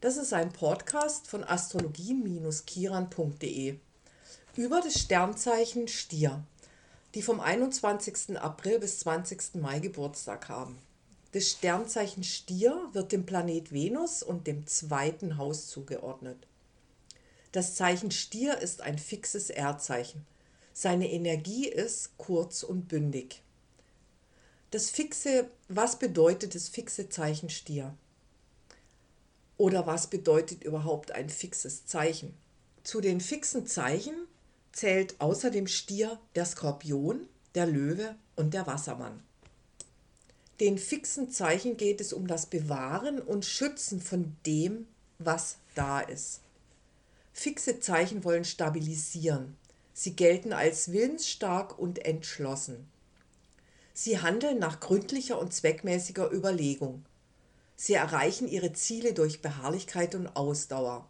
Das ist ein Podcast von astrologie-kiran.de über das Sternzeichen Stier, die vom 21. April bis 20. Mai Geburtstag haben. Das Sternzeichen Stier wird dem Planet Venus und dem zweiten Haus zugeordnet. Das Zeichen Stier ist ein fixes Erdzeichen. Seine Energie ist kurz und bündig. Das fixe, was bedeutet das fixe Zeichen Stier? Oder was bedeutet überhaupt ein fixes Zeichen? Zu den fixen Zeichen zählt außer dem Stier der Skorpion, der Löwe und der Wassermann. Den fixen Zeichen geht es um das Bewahren und Schützen von dem, was da ist. Fixe Zeichen wollen stabilisieren. Sie gelten als willensstark und entschlossen. Sie handeln nach gründlicher und zweckmäßiger Überlegung. Sie erreichen ihre Ziele durch Beharrlichkeit und Ausdauer.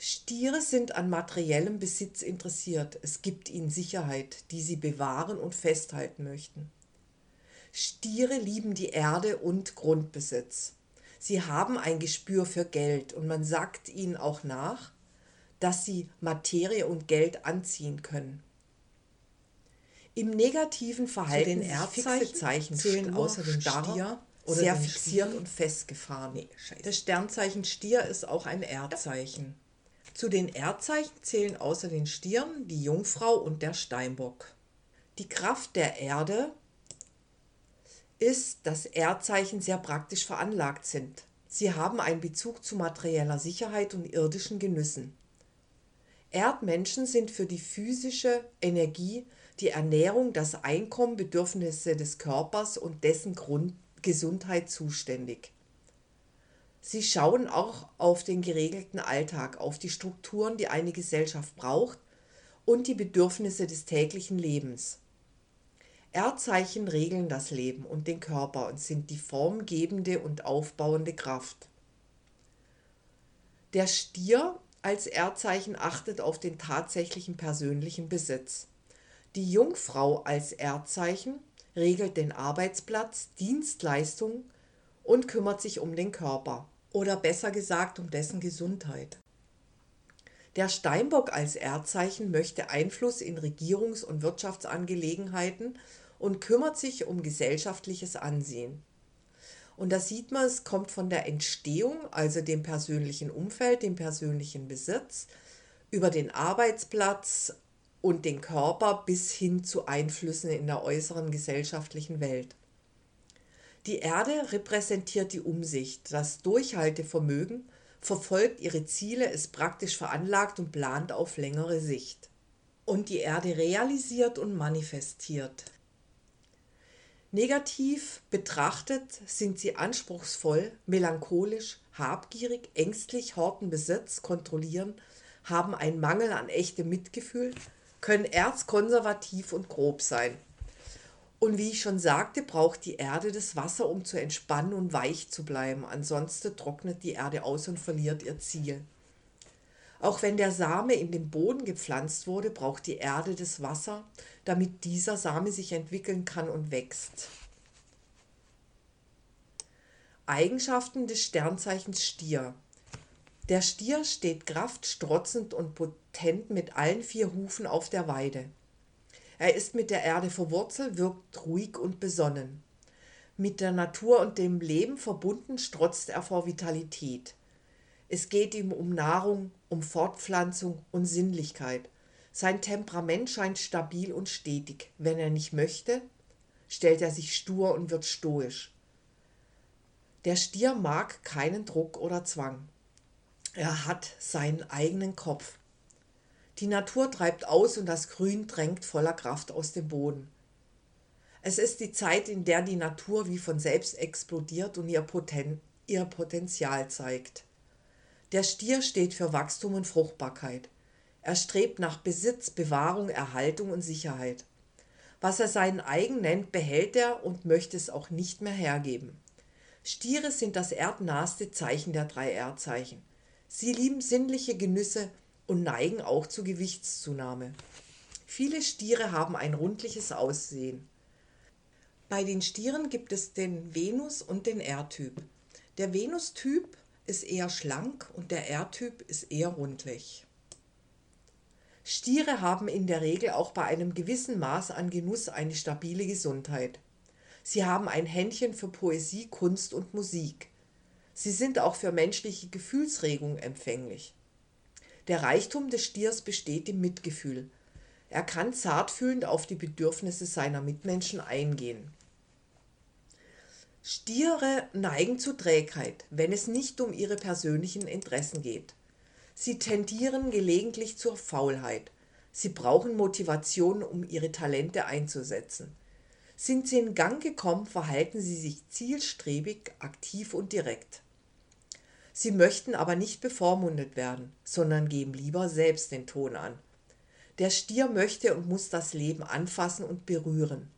Stiere sind an materiellem Besitz interessiert. Es gibt ihnen Sicherheit, die sie bewahren und festhalten möchten. Stiere lieben die Erde und Grundbesitz. Sie haben ein Gespür für Geld und man sagt ihnen auch nach, dass sie Materie und Geld anziehen können. Im negativen Verhalten den Erdzeichen zählen außer dem Stier oder sehr fixiert Stier? und festgefahren. Nee, das Sternzeichen Stier ist auch ein Erdzeichen. Zu den Erdzeichen zählen außer den Stieren die Jungfrau und der Steinbock. Die Kraft der Erde ist, dass Erdzeichen sehr praktisch veranlagt sind. Sie haben einen Bezug zu materieller Sicherheit und irdischen Genüssen. Erdmenschen sind für die physische Energie, die Ernährung, das Einkommen, Bedürfnisse des Körpers und dessen Grund Gesundheit zuständig. Sie schauen auch auf den geregelten Alltag, auf die Strukturen, die eine Gesellschaft braucht und die Bedürfnisse des täglichen Lebens. Erdzeichen regeln das Leben und den Körper und sind die formgebende und aufbauende Kraft. Der Stier als Erdzeichen achtet auf den tatsächlichen persönlichen Besitz. Die Jungfrau als Erdzeichen regelt den Arbeitsplatz, Dienstleistungen und kümmert sich um den Körper oder besser gesagt um dessen Gesundheit. Der Steinbock als Erdzeichen möchte Einfluss in Regierungs- und Wirtschaftsangelegenheiten und kümmert sich um gesellschaftliches Ansehen. Und da sieht man, es kommt von der Entstehung, also dem persönlichen Umfeld, dem persönlichen Besitz, über den Arbeitsplatz, und den Körper bis hin zu Einflüssen in der äußeren gesellschaftlichen Welt. Die Erde repräsentiert die Umsicht, das Durchhaltevermögen, verfolgt ihre Ziele, ist praktisch veranlagt und plant auf längere Sicht. Und die Erde realisiert und manifestiert. Negativ betrachtet sind sie anspruchsvoll, melancholisch, habgierig, ängstlich, horten Besitz, kontrollieren, haben einen Mangel an echtem Mitgefühl, können erzkonservativ und grob sein. Und wie ich schon sagte, braucht die Erde das Wasser, um zu entspannen und weich zu bleiben. Ansonsten trocknet die Erde aus und verliert ihr Ziel. Auch wenn der Same in den Boden gepflanzt wurde, braucht die Erde das Wasser, damit dieser Same sich entwickeln kann und wächst. Eigenschaften des Sternzeichens Stier. Der Stier steht kraftstrotzend und potent mit allen vier Hufen auf der Weide. Er ist mit der Erde verwurzelt, wirkt ruhig und besonnen. Mit der Natur und dem Leben verbunden strotzt er vor Vitalität. Es geht ihm um Nahrung, um Fortpflanzung und Sinnlichkeit. Sein Temperament scheint stabil und stetig. Wenn er nicht möchte, stellt er sich stur und wird stoisch. Der Stier mag keinen Druck oder Zwang. Er hat seinen eigenen Kopf. Die Natur treibt aus und das Grün drängt voller Kraft aus dem Boden. Es ist die Zeit, in der die Natur wie von selbst explodiert und ihr, Poten ihr Potenzial zeigt. Der Stier steht für Wachstum und Fruchtbarkeit. Er strebt nach Besitz, Bewahrung, Erhaltung und Sicherheit. Was er seinen eigen nennt, behält er und möchte es auch nicht mehr hergeben. Stiere sind das erdnahste Zeichen der drei Erdzeichen. Sie lieben sinnliche Genüsse und neigen auch zu Gewichtszunahme. Viele Stiere haben ein rundliches Aussehen. Bei den Stieren gibt es den Venus- und den R-Typ. Der Venus-Typ ist eher schlank und der R-Typ ist eher rundlich. Stiere haben in der Regel auch bei einem gewissen Maß an Genuss eine stabile Gesundheit. Sie haben ein Händchen für Poesie, Kunst und Musik. Sie sind auch für menschliche Gefühlsregung empfänglich. Der Reichtum des Stiers besteht im Mitgefühl. Er kann zartfühlend auf die Bedürfnisse seiner Mitmenschen eingehen. Stiere neigen zu Trägheit, wenn es nicht um ihre persönlichen Interessen geht. Sie tendieren gelegentlich zur Faulheit. Sie brauchen Motivation, um ihre Talente einzusetzen. Sind sie in Gang gekommen, verhalten sie sich zielstrebig, aktiv und direkt. Sie möchten aber nicht bevormundet werden, sondern geben lieber selbst den Ton an. Der Stier möchte und muss das Leben anfassen und berühren.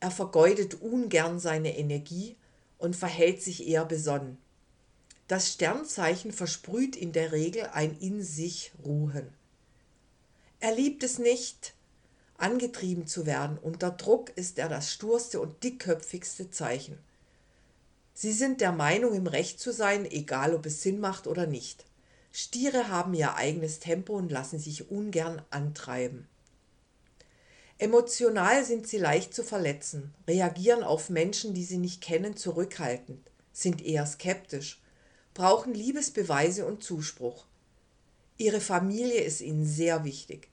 Er vergeudet ungern seine Energie und verhält sich eher besonnen. Das Sternzeichen versprüht in der Regel ein in sich Ruhen. Er liebt es nicht, angetrieben zu werden. Unter Druck ist er das sturste und dickköpfigste Zeichen. Sie sind der Meinung, im Recht zu sein, egal ob es Sinn macht oder nicht. Stiere haben ihr eigenes Tempo und lassen sich ungern antreiben. Emotional sind sie leicht zu verletzen, reagieren auf Menschen, die sie nicht kennen, zurückhaltend, sind eher skeptisch, brauchen Liebesbeweise und Zuspruch. Ihre Familie ist ihnen sehr wichtig.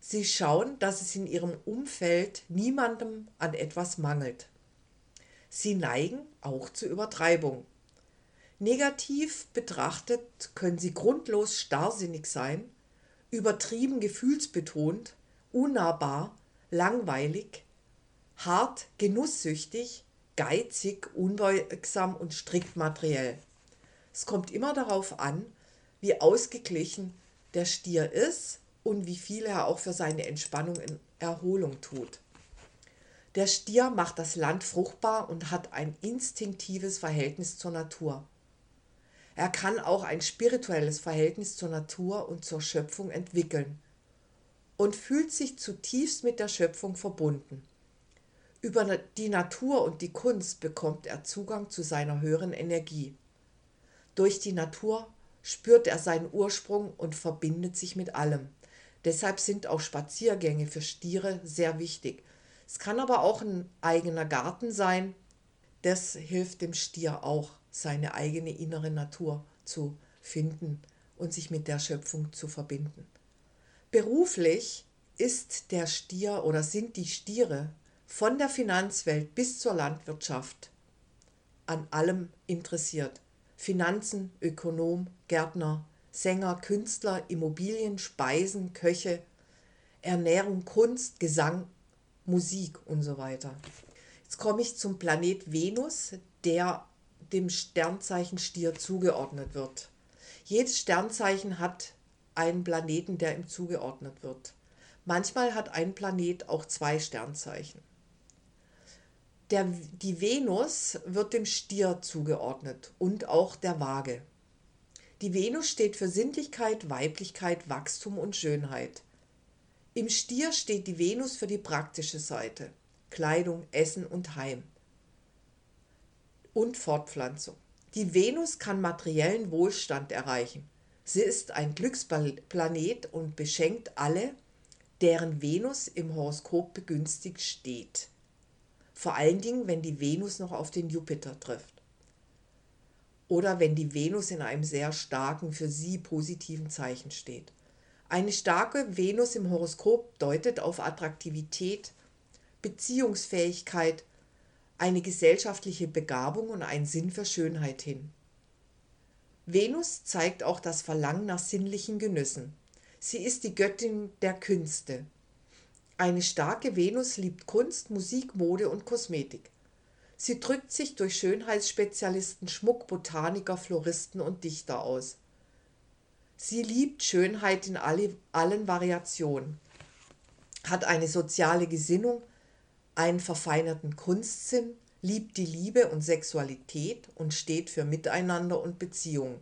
Sie schauen, dass es in ihrem Umfeld niemandem an etwas mangelt. Sie neigen auch zur Übertreibung. Negativ betrachtet können sie grundlos starrsinnig sein, übertrieben gefühlsbetont, unnahbar langweilig, hart, genusssüchtig, geizig, unbeugsam und strikt materiell. Es kommt immer darauf an, wie ausgeglichen der Stier ist und wie viel er auch für seine Entspannung und Erholung tut. Der Stier macht das Land fruchtbar und hat ein instinktives Verhältnis zur Natur. Er kann auch ein spirituelles Verhältnis zur Natur und zur Schöpfung entwickeln und fühlt sich zutiefst mit der Schöpfung verbunden. Über die Natur und die Kunst bekommt er Zugang zu seiner höheren Energie. Durch die Natur spürt er seinen Ursprung und verbindet sich mit allem. Deshalb sind auch Spaziergänge für Stiere sehr wichtig. Es kann aber auch ein eigener Garten sein. Das hilft dem Stier auch, seine eigene innere Natur zu finden und sich mit der Schöpfung zu verbinden. Beruflich ist der Stier oder sind die Stiere von der Finanzwelt bis zur Landwirtschaft an allem interessiert. Finanzen, Ökonom, Gärtner, Sänger, Künstler, Immobilien, Speisen, Köche, Ernährung, Kunst, Gesang, Musik und so weiter. Jetzt komme ich zum Planet Venus, der dem Sternzeichen Stier zugeordnet wird. Jedes Sternzeichen hat einen Planeten, der ihm zugeordnet wird. Manchmal hat ein Planet auch zwei Sternzeichen. Der, die Venus wird dem Stier zugeordnet und auch der Waage. Die Venus steht für Sinnlichkeit, Weiblichkeit, Wachstum und Schönheit. Im Stier steht die Venus für die praktische Seite, Kleidung, Essen und Heim und Fortpflanzung. Die Venus kann materiellen Wohlstand erreichen. Sie ist ein Glücksplanet und beschenkt alle, deren Venus im Horoskop begünstigt steht. Vor allen Dingen, wenn die Venus noch auf den Jupiter trifft. Oder wenn die Venus in einem sehr starken, für sie positiven Zeichen steht. Eine starke Venus im Horoskop deutet auf Attraktivität, Beziehungsfähigkeit, eine gesellschaftliche Begabung und einen Sinn für Schönheit hin. Venus zeigt auch das Verlangen nach sinnlichen Genüssen. Sie ist die Göttin der Künste. Eine starke Venus liebt Kunst, Musik, Mode und Kosmetik. Sie drückt sich durch Schönheitsspezialisten, Schmuck, Botaniker, Floristen und Dichter aus. Sie liebt Schönheit in alle, allen Variationen, hat eine soziale Gesinnung, einen verfeinerten Kunstsinn, liebt die Liebe und Sexualität und steht für Miteinander und Beziehung.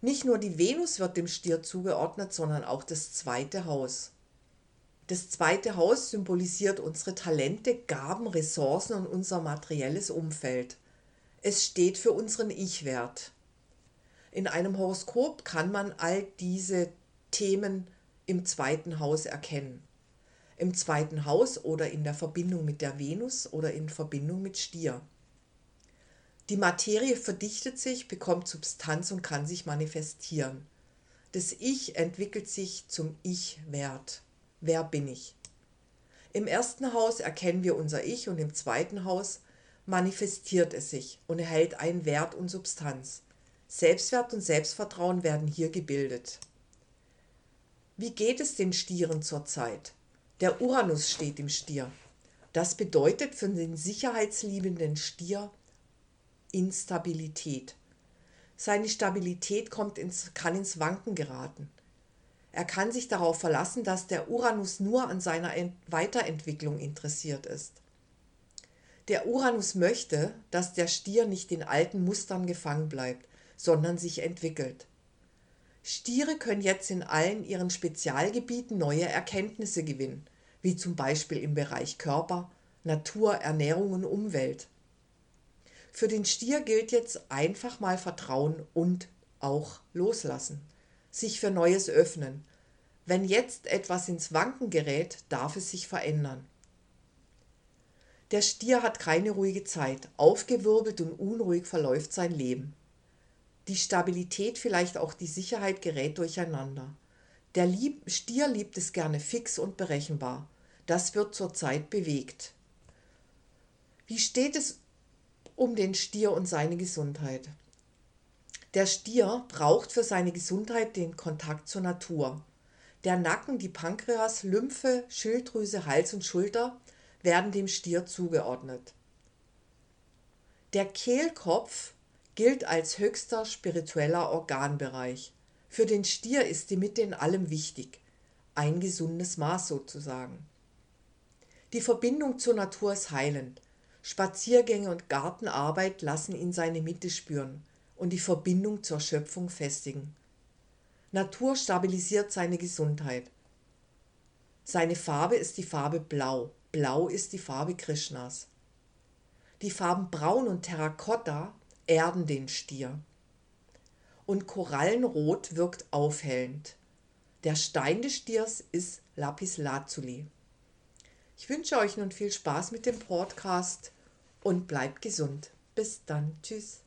Nicht nur die Venus wird dem Stier zugeordnet, sondern auch das zweite Haus. Das zweite Haus symbolisiert unsere Talente, Gaben, Ressourcen und unser materielles Umfeld. Es steht für unseren Ich-Wert. In einem Horoskop kann man all diese Themen im zweiten Haus erkennen. Im zweiten Haus oder in der Verbindung mit der Venus oder in Verbindung mit Stier. Die Materie verdichtet sich, bekommt Substanz und kann sich manifestieren. Das Ich entwickelt sich zum Ich-Wert. Wer bin ich? Im ersten Haus erkennen wir unser Ich und im zweiten Haus manifestiert es sich und erhält einen Wert und Substanz. Selbstwert und Selbstvertrauen werden hier gebildet. Wie geht es den Stieren zurzeit? Der Uranus steht im Stier. Das bedeutet für den sicherheitsliebenden Stier Instabilität. Seine Stabilität kommt ins, kann ins Wanken geraten. Er kann sich darauf verlassen, dass der Uranus nur an seiner Weiterentwicklung interessiert ist. Der Uranus möchte, dass der Stier nicht in alten Mustern gefangen bleibt, sondern sich entwickelt. Stiere können jetzt in allen ihren Spezialgebieten neue Erkenntnisse gewinnen, wie zum Beispiel im Bereich Körper, Natur, Ernährung und Umwelt. Für den Stier gilt jetzt einfach mal Vertrauen und auch loslassen, sich für Neues öffnen. Wenn jetzt etwas ins Wanken gerät, darf es sich verändern. Der Stier hat keine ruhige Zeit, aufgewirbelt und unruhig verläuft sein Leben. Die Stabilität, vielleicht auch die Sicherheit gerät durcheinander. Der Stier liebt es gerne fix und berechenbar. Das wird zurzeit bewegt. Wie steht es um den Stier und seine Gesundheit. Der Stier braucht für seine Gesundheit den Kontakt zur Natur. Der Nacken, die Pankreas, Lymphe, Schilddrüse, Hals und Schulter werden dem Stier zugeordnet. Der Kehlkopf gilt als höchster spiritueller Organbereich. Für den Stier ist die Mitte in allem wichtig, ein gesundes Maß sozusagen. Die Verbindung zur Natur ist heilend. Spaziergänge und Gartenarbeit lassen ihn seine Mitte spüren und die Verbindung zur Schöpfung festigen. Natur stabilisiert seine Gesundheit. Seine Farbe ist die Farbe Blau. Blau ist die Farbe Krishnas. Die Farben Braun und Terrakotta erden den Stier. Und Korallenrot wirkt aufhellend. Der Stein des Stiers ist Lapis Lazuli. Ich wünsche euch nun viel Spaß mit dem Podcast und bleibt gesund. Bis dann. Tschüss.